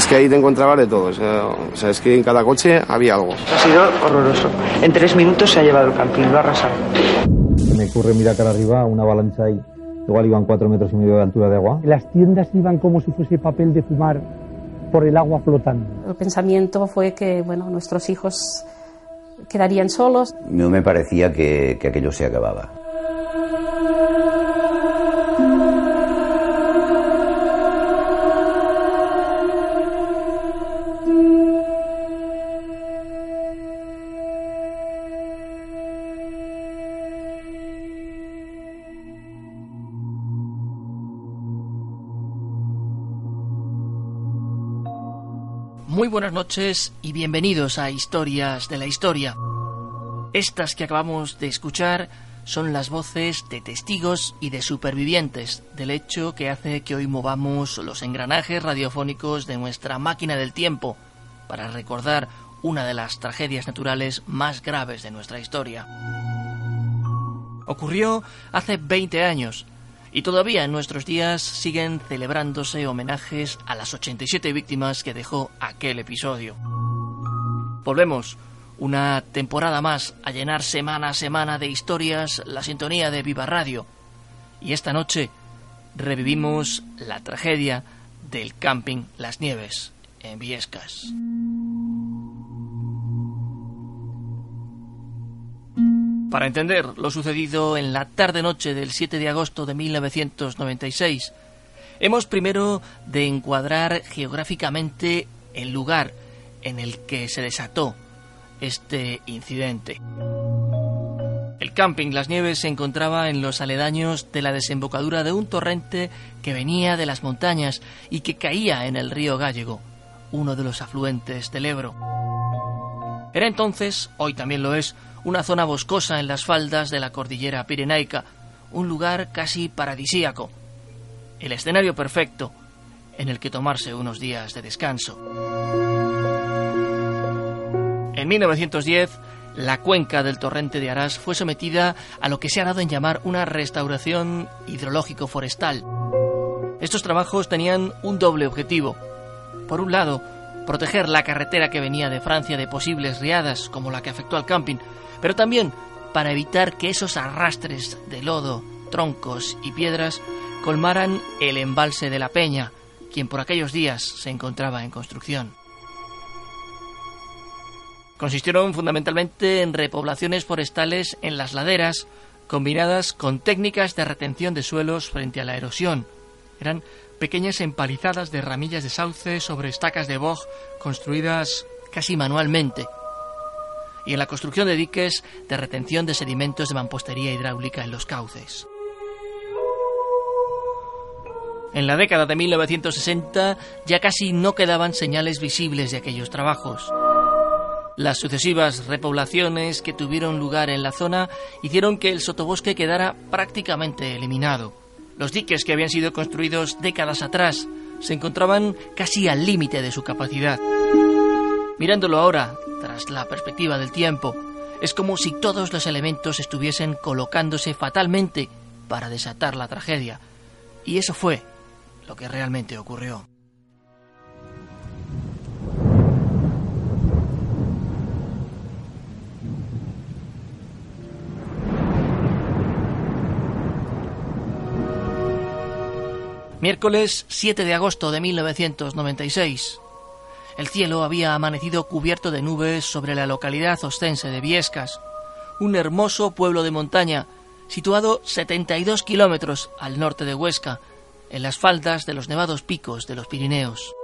Es que ahí te encontrabas de todo. O sea, o sea, es que en cada coche había algo. Ha sido horroroso. En tres minutos se ha llevado el camping, lo ha arrasado. Me ocurre mirar cara arriba, una avalancha ahí. Igual iban cuatro metros y medio de altura de agua. Las tiendas iban como si fuese papel de fumar por el agua flotando. El pensamiento fue que bueno, nuestros hijos quedarían solos. No me parecía que, que aquello se acababa. Buenas noches y bienvenidos a Historias de la Historia. Estas que acabamos de escuchar son las voces de testigos y de supervivientes del hecho que hace que hoy movamos los engranajes radiofónicos de nuestra máquina del tiempo para recordar una de las tragedias naturales más graves de nuestra historia. Ocurrió hace 20 años y todavía en nuestros días siguen celebrándose homenajes a las 87 víctimas que dejó aquel episodio. Volvemos una temporada más a llenar semana a semana de historias la sintonía de Viva Radio. Y esta noche revivimos la tragedia del camping Las Nieves en Viescas. Para entender lo sucedido en la tarde-noche del 7 de agosto de 1996, hemos primero de encuadrar geográficamente el lugar en el que se desató este incidente. El camping Las Nieves se encontraba en los aledaños de la desembocadura de un torrente que venía de las montañas y que caía en el río Gallego, uno de los afluentes del Ebro. Era entonces, hoy también lo es, una zona boscosa en las faldas de la cordillera pirenaica, un lugar casi paradisíaco, el escenario perfecto en el que tomarse unos días de descanso. En 1910, la cuenca del torrente de Arás fue sometida a lo que se ha dado en llamar una restauración hidrológico-forestal. Estos trabajos tenían un doble objetivo. Por un lado, proteger la carretera que venía de Francia de posibles riadas como la que afectó al camping, pero también para evitar que esos arrastres de lodo, troncos y piedras colmaran el embalse de la Peña, quien por aquellos días se encontraba en construcción. Consistieron fundamentalmente en repoblaciones forestales en las laderas, combinadas con técnicas de retención de suelos frente a la erosión. Eran pequeñas empalizadas de ramillas de sauce sobre estacas de boj construidas casi manualmente. Y en la construcción de diques de retención de sedimentos de mampostería hidráulica en los cauces. En la década de 1960 ya casi no quedaban señales visibles de aquellos trabajos. Las sucesivas repoblaciones que tuvieron lugar en la zona hicieron que el sotobosque quedara prácticamente eliminado. Los diques que habían sido construidos décadas atrás se encontraban casi al límite de su capacidad. Mirándolo ahora, tras la perspectiva del tiempo, es como si todos los elementos estuviesen colocándose fatalmente para desatar la tragedia. Y eso fue lo que realmente ocurrió. Miércoles 7 de agosto de 1996. El cielo había amanecido cubierto de nubes sobre la localidad ostense de Viescas, un hermoso pueblo de montaña situado 72 kilómetros al norte de Huesca, en las faldas de los nevados picos de los Pirineos.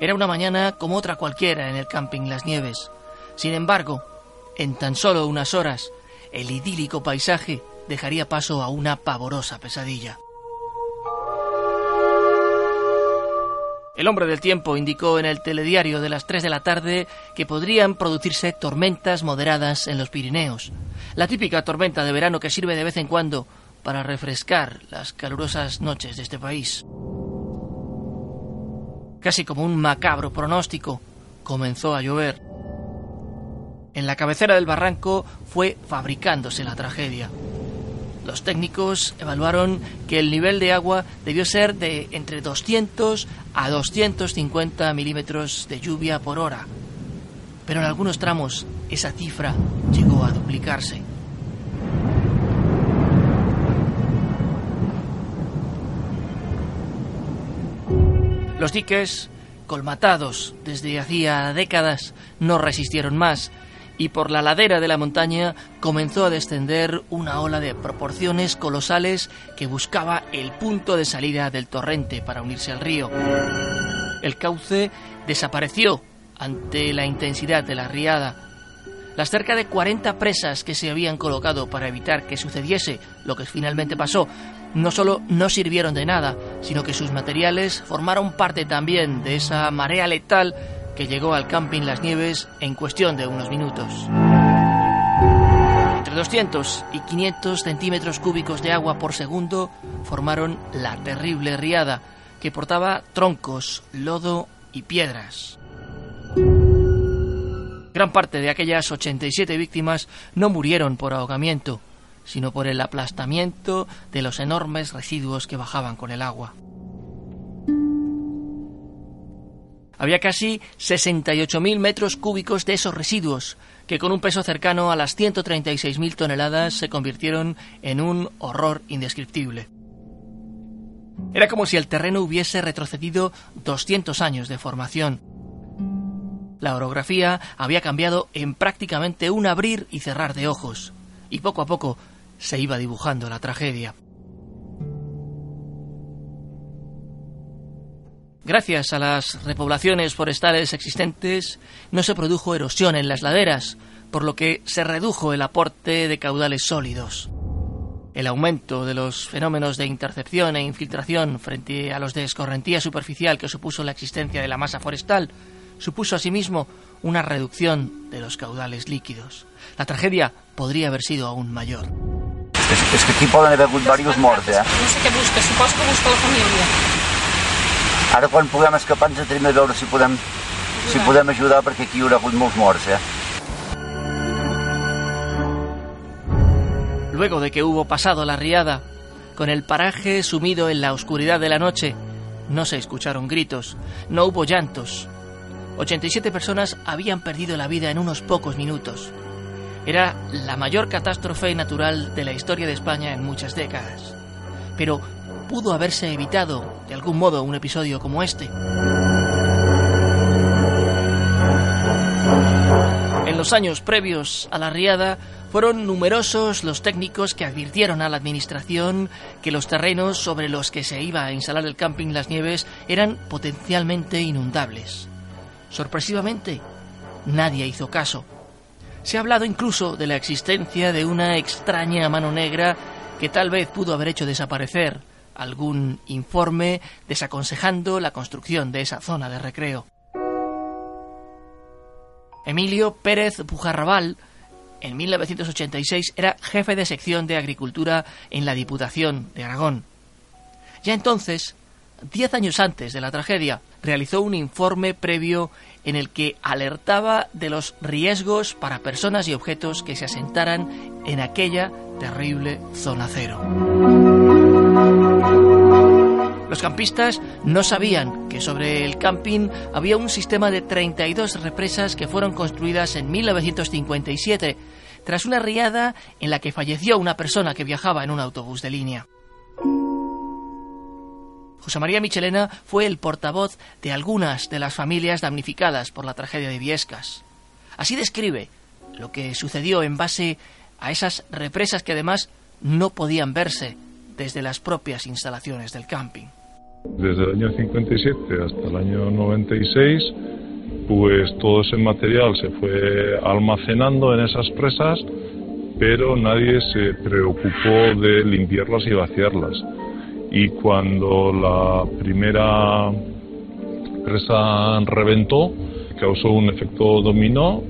Era una mañana como otra cualquiera en el camping Las Nieves. Sin embargo, en tan solo unas horas, el idílico paisaje dejaría paso a una pavorosa pesadilla. El hombre del tiempo indicó en el telediario de las 3 de la tarde que podrían producirse tormentas moderadas en los Pirineos, la típica tormenta de verano que sirve de vez en cuando para refrescar las calurosas noches de este país. Casi como un macabro pronóstico, comenzó a llover. En la cabecera del barranco fue fabricándose la tragedia. Los técnicos evaluaron que el nivel de agua debió ser de entre 200 a 250 milímetros de lluvia por hora. Pero en algunos tramos esa cifra llegó a duplicarse. Los diques, colmatados desde hacía décadas, no resistieron más y por la ladera de la montaña comenzó a descender una ola de proporciones colosales que buscaba el punto de salida del torrente para unirse al río. El cauce desapareció ante la intensidad de la riada. Las cerca de 40 presas que se habían colocado para evitar que sucediese lo que finalmente pasó no solo no sirvieron de nada, sino que sus materiales formaron parte también de esa marea letal que llegó al camping Las Nieves en cuestión de unos minutos. Entre 200 y 500 centímetros cúbicos de agua por segundo formaron la terrible riada que portaba troncos, lodo y piedras. Gran parte de aquellas 87 víctimas no murieron por ahogamiento, sino por el aplastamiento de los enormes residuos que bajaban con el agua. Había casi 68.000 metros cúbicos de esos residuos, que con un peso cercano a las 136.000 toneladas se convirtieron en un horror indescriptible. Era como si el terreno hubiese retrocedido 200 años de formación. La orografía había cambiado en prácticamente un abrir y cerrar de ojos, y poco a poco se iba dibujando la tragedia. Gracias a las repoblaciones forestales existentes, no se produjo erosión en las laderas, por lo que se redujo el aporte de caudales sólidos. El aumento de los fenómenos de intercepción e infiltración frente a los de escorrentía superficial que supuso la existencia de la masa forestal supuso asimismo una reducción de los caudales líquidos. La tragedia podría haber sido aún mayor. Es, que aquí pueden haber varios muertos, eh? No sé què busca, suposo que busca la família. Ara quan puguem escapar ens a veure si podem, si podem ajudar perquè aquí hi haurà hagut molts morts, eh? Luego de que hubo pasado la riada, con el paraje sumido en la oscuridad de la noche, no se escucharon gritos, no hubo llantos. 87 personas habían perdido la vida en unos pocos minutos. Era la mayor catástrofe natural de la historia de España en muchas décadas. Pero pudo haberse evitado de algún modo un episodio como este. En los años previos a la riada fueron numerosos los técnicos que advirtieron a la administración que los terrenos sobre los que se iba a instalar el camping Las Nieves eran potencialmente inundables. Sorpresivamente, nadie hizo caso. Se ha hablado incluso de la existencia de una extraña mano negra que tal vez pudo haber hecho desaparecer algún informe desaconsejando la construcción de esa zona de recreo. Emilio Pérez Pujarrabal, en 1986, era jefe de sección de Agricultura en la Diputación de Aragón. Ya entonces, diez años antes de la tragedia, realizó un informe previo en el que alertaba de los riesgos para personas y objetos que se asentaran en aquella terrible zona cero. Los campistas no sabían que sobre el camping había un sistema de 32 represas que fueron construidas en 1957, tras una riada en la que falleció una persona que viajaba en un autobús de línea. José María Michelena fue el portavoz de algunas de las familias damnificadas por la tragedia de Viescas. Así describe lo que sucedió en base a esas represas que además no podían verse desde las propias instalaciones del camping. Desde el año 57 hasta el año 96, pues todo ese material se fue almacenando en esas presas, pero nadie se preocupó de limpiarlas y vaciarlas. Y cuando la primera presa reventó, causó un efecto dominó,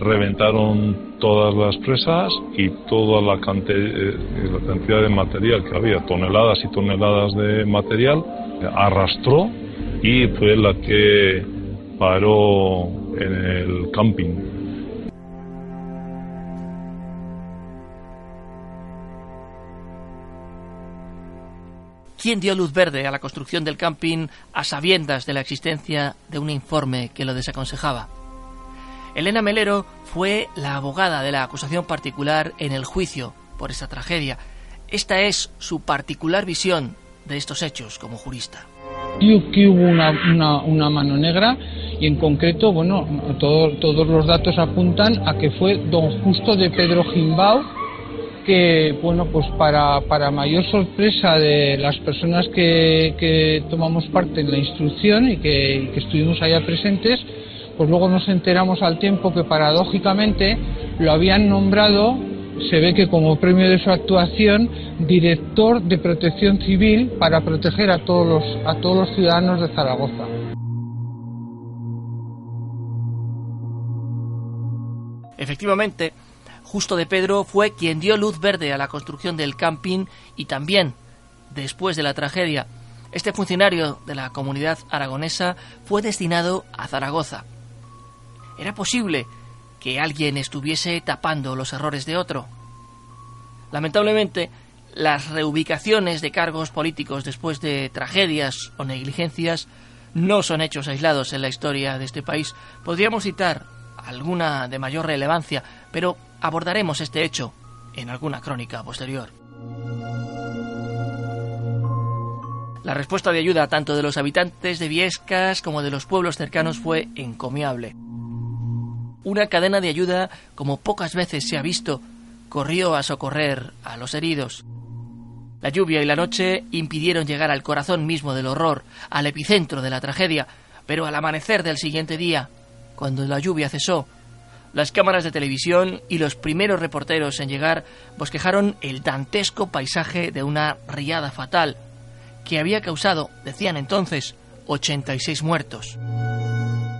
reventaron todas las presas y toda la, eh, la cantidad de material que había, toneladas y toneladas de material, arrastró y fue la que paró en el camping. ¿Quién dio luz verde a la construcción del camping a sabiendas de la existencia de un informe que lo desaconsejaba? Elena Melero fue la abogada de la acusación particular en el juicio por esta tragedia. Esta es su particular visión de estos hechos como jurista. Que hubo una, mano negra y en concreto, bueno, todos los datos apuntan a que fue don Justo de Pedro Gimbao, que, bueno, pues para, para mayor sorpresa de las personas que, tomamos parte en la instrucción y que, que estuvimos allá presentes, pues luego nos enteramos al tiempo que paradójicamente lo habían nombrado, se ve que como premio de su actuación, director de protección civil para proteger a todos los, a todos los ciudadanos de Zaragoza. Efectivamente, Justo de Pedro fue quien dio luz verde a la construcción del camping y también, después de la tragedia, este funcionario de la comunidad aragonesa fue destinado a Zaragoza. ¿Era posible que alguien estuviese tapando los errores de otro? Lamentablemente, las reubicaciones de cargos políticos después de tragedias o negligencias no son hechos aislados en la historia de este país. Podríamos citar alguna de mayor relevancia, pero abordaremos este hecho en alguna crónica posterior. La respuesta de ayuda tanto de los habitantes de Viescas como de los pueblos cercanos fue encomiable. Una cadena de ayuda como pocas veces se ha visto corrió a socorrer a los heridos. La lluvia y la noche impidieron llegar al corazón mismo del horror, al epicentro de la tragedia, pero al amanecer del siguiente día, cuando la lluvia cesó, las cámaras de televisión y los primeros reporteros en llegar bosquejaron el dantesco paisaje de una riada fatal que había causado, decían entonces, 86 muertos.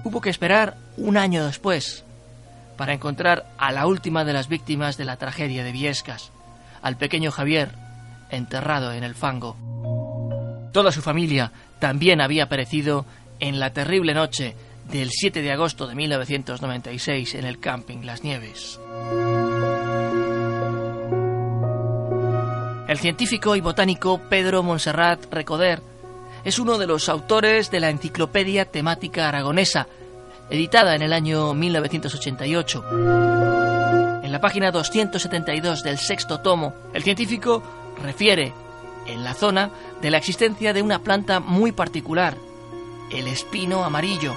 Hubo que esperar un año después para encontrar a la última de las víctimas de la tragedia de Viescas, al pequeño Javier, enterrado en el fango. Toda su familia también había perecido en la terrible noche del 7 de agosto de 1996 en el camping Las Nieves. El científico y botánico Pedro Monserrat Recoder es uno de los autores de la Enciclopedia Temática Aragonesa, editada en el año 1988. En la página 272 del sexto tomo, el científico refiere en la zona de la existencia de una planta muy particular, el espino amarillo,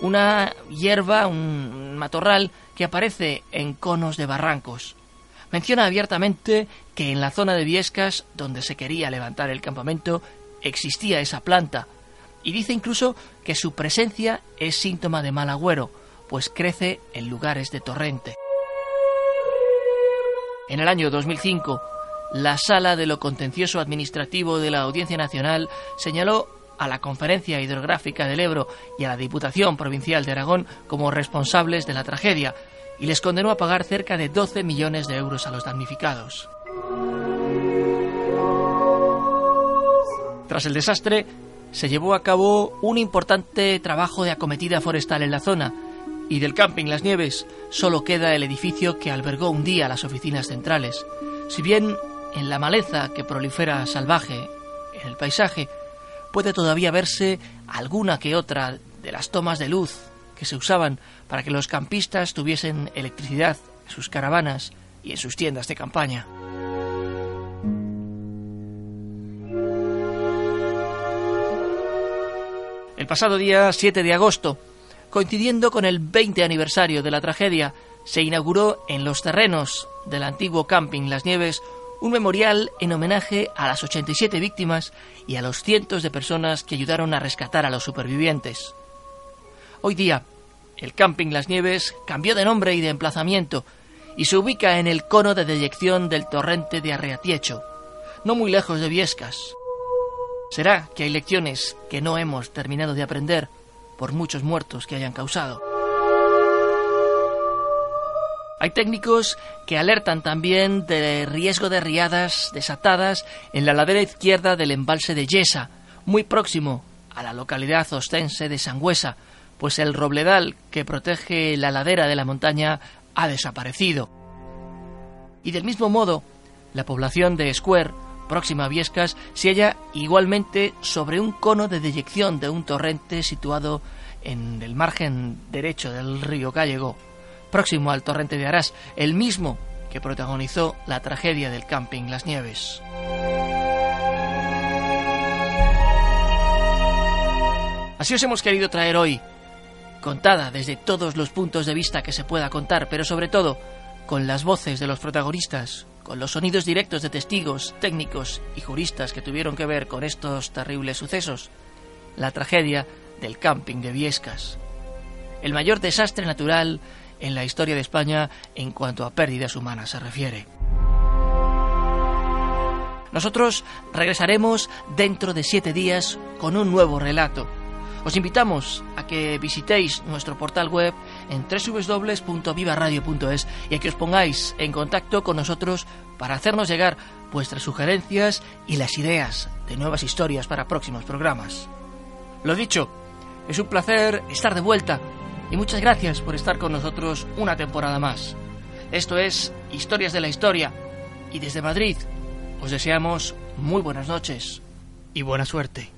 una hierba, un matorral que aparece en conos de barrancos. Menciona abiertamente que en la zona de Viescas, donde se quería levantar el campamento, existía esa planta, y dice incluso que su presencia es síntoma de mal agüero, pues crece en lugares de torrente. En el año 2005, la Sala de lo Contencioso Administrativo de la Audiencia Nacional señaló a la Conferencia Hidrográfica del Ebro y a la Diputación Provincial de Aragón como responsables de la tragedia y les condenó a pagar cerca de 12 millones de euros a los damnificados. Tras el desastre, se llevó a cabo un importante trabajo de acometida forestal en la zona, y del camping Las Nieves solo queda el edificio que albergó un día las oficinas centrales. Si bien en la maleza que prolifera salvaje en el paisaje puede todavía verse alguna que otra de las tomas de luz que se usaban para que los campistas tuviesen electricidad en sus caravanas y en sus tiendas de campaña. Pasado día 7 de agosto, coincidiendo con el 20 aniversario de la tragedia, se inauguró en los terrenos del antiguo camping Las Nieves un memorial en homenaje a las 87 víctimas y a los cientos de personas que ayudaron a rescatar a los supervivientes. Hoy día, el camping Las Nieves cambió de nombre y de emplazamiento y se ubica en el cono de deyección del torrente de Arreatiecho, no muy lejos de Viescas. ¿Será que hay lecciones que no hemos terminado de aprender por muchos muertos que hayan causado? Hay técnicos que alertan también de riesgo de riadas desatadas en la ladera izquierda del embalse de Yesa, muy próximo a la localidad ostense de Sangüesa, pues el robledal que protege la ladera de la montaña ha desaparecido. Y del mismo modo, la población de Square, próxima a Viescas, se halla igualmente sobre un cono de deyección de un torrente situado en el margen derecho del río Gallego próximo al torrente de Arás, el mismo que protagonizó la tragedia del camping Las Nieves. Así os hemos querido traer hoy, contada desde todos los puntos de vista que se pueda contar, pero sobre todo con las voces de los protagonistas, con los sonidos directos de testigos, técnicos y juristas que tuvieron que ver con estos terribles sucesos, la tragedia del camping de Viescas. El mayor desastre natural en la historia de España en cuanto a pérdidas humanas se refiere. Nosotros regresaremos dentro de siete días con un nuevo relato. Os invitamos a que visitéis nuestro portal web en www.vivaradio.es y a que os pongáis en contacto con nosotros para hacernos llegar vuestras sugerencias y las ideas de nuevas historias para próximos programas. Lo dicho, es un placer estar de vuelta y muchas gracias por estar con nosotros una temporada más. Esto es Historias de la Historia y desde Madrid os deseamos muy buenas noches y buena suerte.